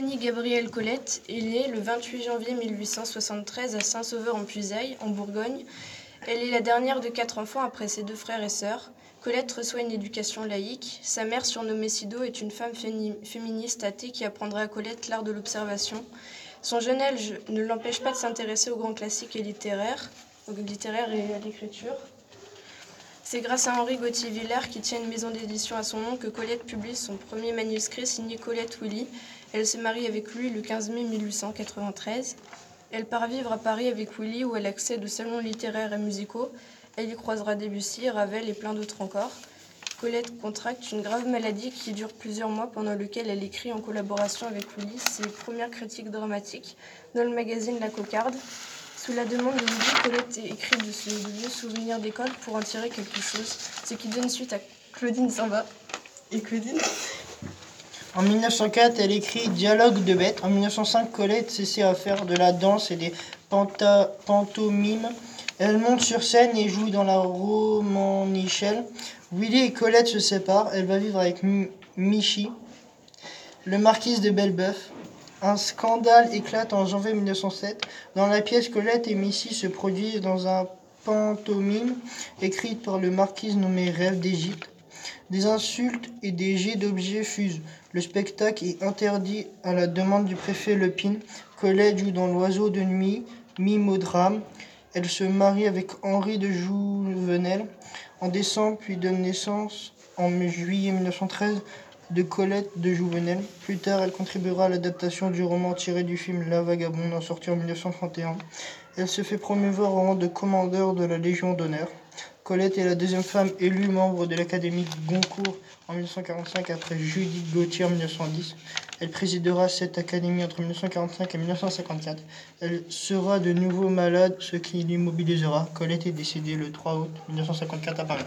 Eugénie Gabrielle Colette est née le 28 janvier 1873 à Saint-Sauveur-en-Puisaye, en Bourgogne. Elle est la dernière de quatre enfants après ses deux frères et sœurs. Colette reçoit une éducation laïque. Sa mère, surnommée Sido, est une femme féministe athée qui apprendra à Colette l'art de l'observation. Son jeune âge ne l'empêche pas de s'intéresser aux grands classiques et littéraires, littéraires et à l'écriture. C'est grâce à Henri Gauthier-Villers, qui tient une maison d'édition à son nom, que Colette publie son premier manuscrit signé Colette Willy. Elle se marie avec lui le 15 mai 1893. Elle part vivre à Paris avec Willy, où elle accède aux salons littéraires et musicaux. Elle y croisera Debussy, Ravel et plein d'autres encore. Colette contracte une grave maladie qui dure plusieurs mois, pendant lequel elle écrit en collaboration avec Willy ses premières critiques dramatiques dans le magazine La Cocarde. Sous la demande de Willy, Colette écrit de, ce, vieux souvenirs d'école pour en tirer quelque chose, ce qui donne suite à Claudine Samba. Et Claudine? En 1904, elle écrit Dialogue de bêtes. En 1905, Colette cessait à faire de la danse et des pantomimes. Elle monte sur scène et joue dans la romanichelle. Willy et Colette se séparent. Elle va vivre avec Michi, le marquise de Bellebeuf. Un scandale éclate en janvier 1907. Dans la pièce, Colette et Missy se produisent dans un pantomime écrite par le marquis nommé Rêve d'Égypte. Des insultes et des jets d'objets fusent. Le spectacle est interdit à la demande du préfet Lepine. Colette joue dans L'Oiseau de nuit, mime au drame. Elle se marie avec Henri de Jouvenel en décembre, puis donne naissance en juillet 1913 de Colette de Jouvenel. Plus tard, elle contribuera à l'adaptation du roman tiré du film La Vagabonde, en sorti en 1931. Elle se fait promouvoir au rang de commandeur de la Légion d'honneur. Colette est la deuxième femme élue membre de l'Académie Goncourt en 1945 après Judith Gauthier en 1910. Elle présidera cette académie entre 1945 et 1954. Elle sera de nouveau malade, ce qui l'immobilisera. Colette est décédée le 3 août 1954 à Paris.